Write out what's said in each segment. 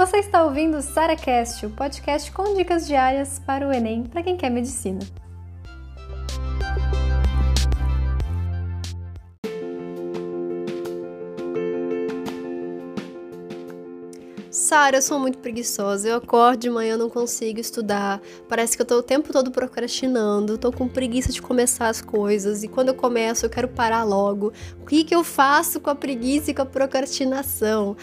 Você está ouvindo o SaraCast, o podcast com dicas diárias para o Enem para quem quer medicina. Sara, eu sou muito preguiçosa. Eu acordo de manhã, não consigo estudar. Parece que eu tô o tempo todo procrastinando. Tô com preguiça de começar as coisas. E quando eu começo, eu quero parar logo. O que, que eu faço com a preguiça e com a procrastinação?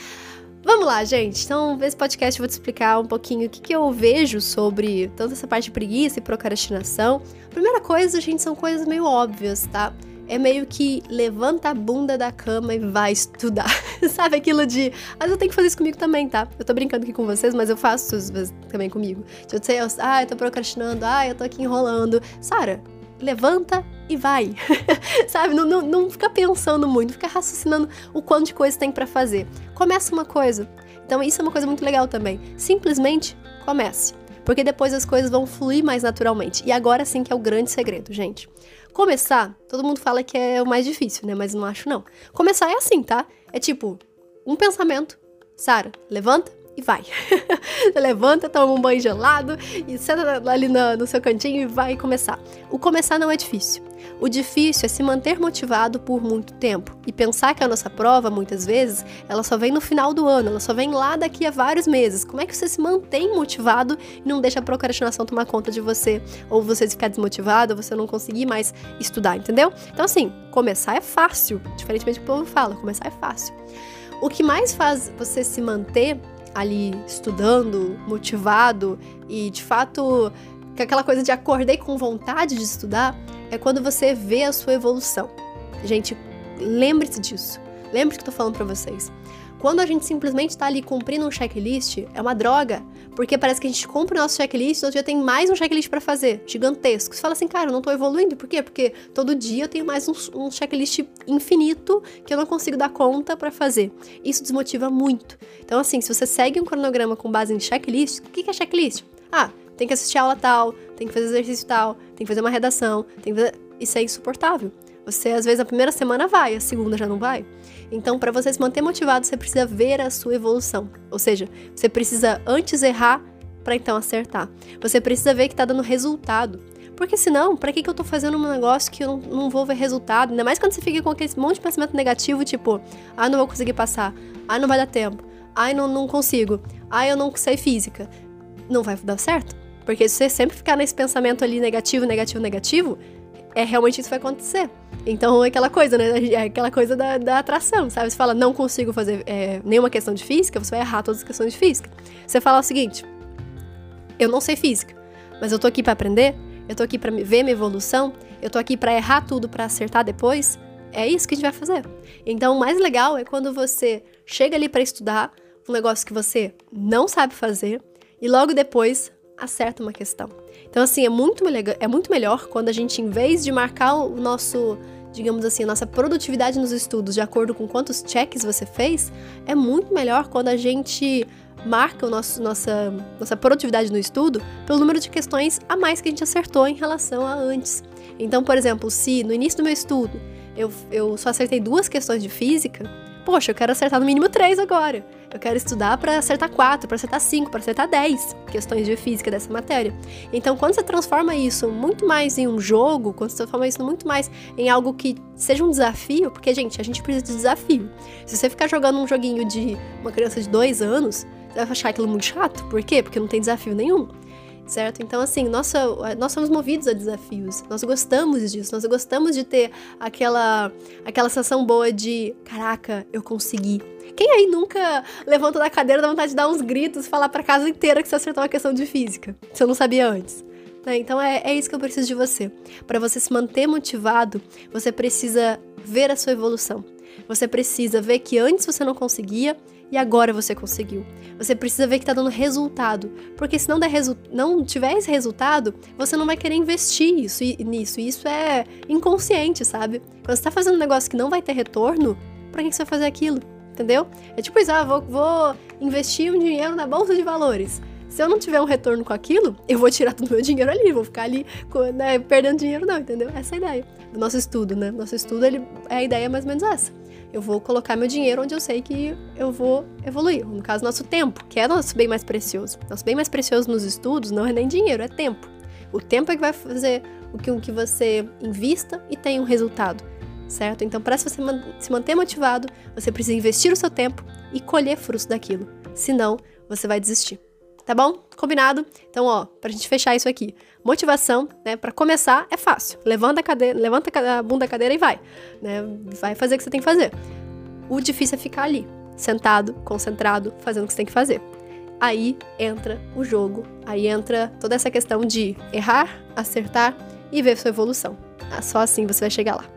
Vamos lá, gente. Então, nesse podcast eu vou te explicar um pouquinho o que, que eu vejo sobre tanto essa parte de preguiça e procrastinação. Primeira coisa, gente, são coisas meio óbvias, tá? é meio que levanta a bunda da cama e vai estudar. Sabe aquilo de. Mas eu tenho que fazer isso comigo também, tá? Eu tô brincando aqui com vocês, mas eu faço isso também comigo. Eu sei, ah, eu tô procrastinando, ah, eu tô aqui enrolando. Sara, levanta e vai. Sabe? Não, não, não fica pensando muito, fica raciocinando o quanto de coisa tem para fazer. Começa uma coisa. Então, isso é uma coisa muito legal também. Simplesmente comece. Porque depois as coisas vão fluir mais naturalmente. E agora sim que é o grande segredo, gente. Começar, todo mundo fala que é o mais difícil, né? Mas não acho não. Começar é assim, tá? É tipo, um pensamento. Sara, levanta e vai. levanta, toma um banho gelado e senta ali no, no seu cantinho e vai começar. O começar não é difícil. O difícil é se manter motivado por muito tempo e pensar que a nossa prova, muitas vezes, ela só vem no final do ano, ela só vem lá daqui a vários meses. Como é que você se mantém motivado e não deixa a procrastinação tomar conta de você? Ou você ficar desmotivado, ou você não conseguir mais estudar, entendeu? Então, assim, começar é fácil, diferentemente do que o povo fala, começar é fácil. O que mais faz você se manter ali estudando, motivado e de fato aquela coisa de acordei com vontade de estudar é quando você vê a sua evolução. Gente, lembre-se disso. Lembre-se que tô falando para vocês. Quando a gente simplesmente está ali cumprindo um checklist, é uma droga, porque parece que a gente cumpre o nosso checklist e outro dia tem mais um checklist para fazer, gigantesco. Você fala assim, cara, eu não tô evoluindo, por quê? Porque todo dia eu tenho mais um, um checklist infinito que eu não consigo dar conta para fazer. Isso desmotiva muito. Então, assim, se você segue um cronograma com base em checklist, o que é checklist? Ah, tem que assistir aula tal, tem que fazer exercício tal, tem que fazer uma redação, tem que fazer... Isso é insuportável. Você, às vezes, a primeira semana vai, a segunda já não vai. Então, para você se manter motivado, você precisa ver a sua evolução. Ou seja, você precisa antes errar para então acertar. Você precisa ver que tá dando resultado. Porque senão, para que, que eu tô fazendo um negócio que eu não, não, vou ver resultado? Ainda mais quando você fica com aquele monte de pensamento negativo, tipo, ah, não vou conseguir passar, ah, não vai dar tempo, ah, não, não consigo, ah, eu não sei física. Não vai dar certo. Porque se você sempre ficar nesse pensamento ali negativo, negativo, negativo, é realmente isso vai acontecer. Então é aquela coisa, né? É aquela coisa da, da atração, sabe? Você fala, não consigo fazer é, nenhuma questão de física, você vai errar todas as questões de física. Você fala o seguinte: eu não sei física, mas eu tô aqui para aprender, eu tô aqui para ver minha evolução, eu tô aqui para errar tudo para acertar depois. É isso que a gente vai fazer. Então, o mais legal é quando você chega ali para estudar um negócio que você não sabe fazer e logo depois acerta uma questão. Então, assim, é muito, é muito melhor quando a gente, em vez de marcar o nosso, digamos assim, a nossa produtividade nos estudos de acordo com quantos checks você fez, é muito melhor quando a gente marca o nosso, nossa, nossa produtividade no estudo pelo número de questões a mais que a gente acertou em relação a antes. Então, por exemplo, se no início do meu estudo eu, eu só acertei duas questões de física, poxa, eu quero acertar no mínimo três agora. Eu quero estudar para acertar quatro, para acertar cinco, para acertar dez questões de física dessa matéria. Então, quando você transforma isso muito mais em um jogo, quando você transforma isso muito mais em algo que seja um desafio, porque, gente, a gente precisa de desafio. Se você ficar jogando um joguinho de uma criança de dois anos, você vai achar aquilo muito chato. Por quê? Porque não tem desafio nenhum certo? Então, assim, nossa, nós somos movidos a desafios, nós gostamos disso, nós gostamos de ter aquela, aquela sensação boa de: caraca, eu consegui. Quem aí nunca levanta da cadeira dá vontade de dar uns gritos falar pra casa inteira que você acertou uma questão de física, se eu não sabia antes? Né? Então é, é isso que eu preciso de você. Para você se manter motivado, você precisa ver a sua evolução. Você precisa ver que antes você não conseguia e agora você conseguiu. Você precisa ver que está dando resultado, porque se não, der resu não tiver esse resultado, você não vai querer investir isso, nisso. E isso é inconsciente, sabe? Quando você está fazendo um negócio que não vai ter retorno, para que você vai fazer aquilo? Entendeu? É tipo isso, ah, vou, vou investir um dinheiro na bolsa de valores. Se eu não tiver um retorno com aquilo, eu vou tirar todo o meu dinheiro ali, vou ficar ali né, perdendo dinheiro, não, entendeu? Essa é a ideia do nosso estudo, né? Nosso estudo, ele, é a ideia mais ou menos essa. Eu vou colocar meu dinheiro onde eu sei que eu vou evoluir. No caso, nosso tempo, que é nosso bem mais precioso. Nosso bem mais precioso nos estudos não é nem dinheiro, é tempo. O tempo é que vai fazer o que, o que você invista e tenha um resultado, certo? Então, para você se manter motivado, você precisa investir o seu tempo e colher frutos daquilo. Senão, você vai desistir. Tá bom? Combinado? Então, ó, pra gente fechar isso aqui. Motivação, né? Para começar é fácil. Levanta a cadeira, levanta a bunda da cadeira e vai, né? Vai fazer o que você tem que fazer. O difícil é ficar ali, sentado, concentrado, fazendo o que você tem que fazer. Aí entra o jogo, aí entra toda essa questão de errar, acertar e ver sua evolução. Só assim você vai chegar lá.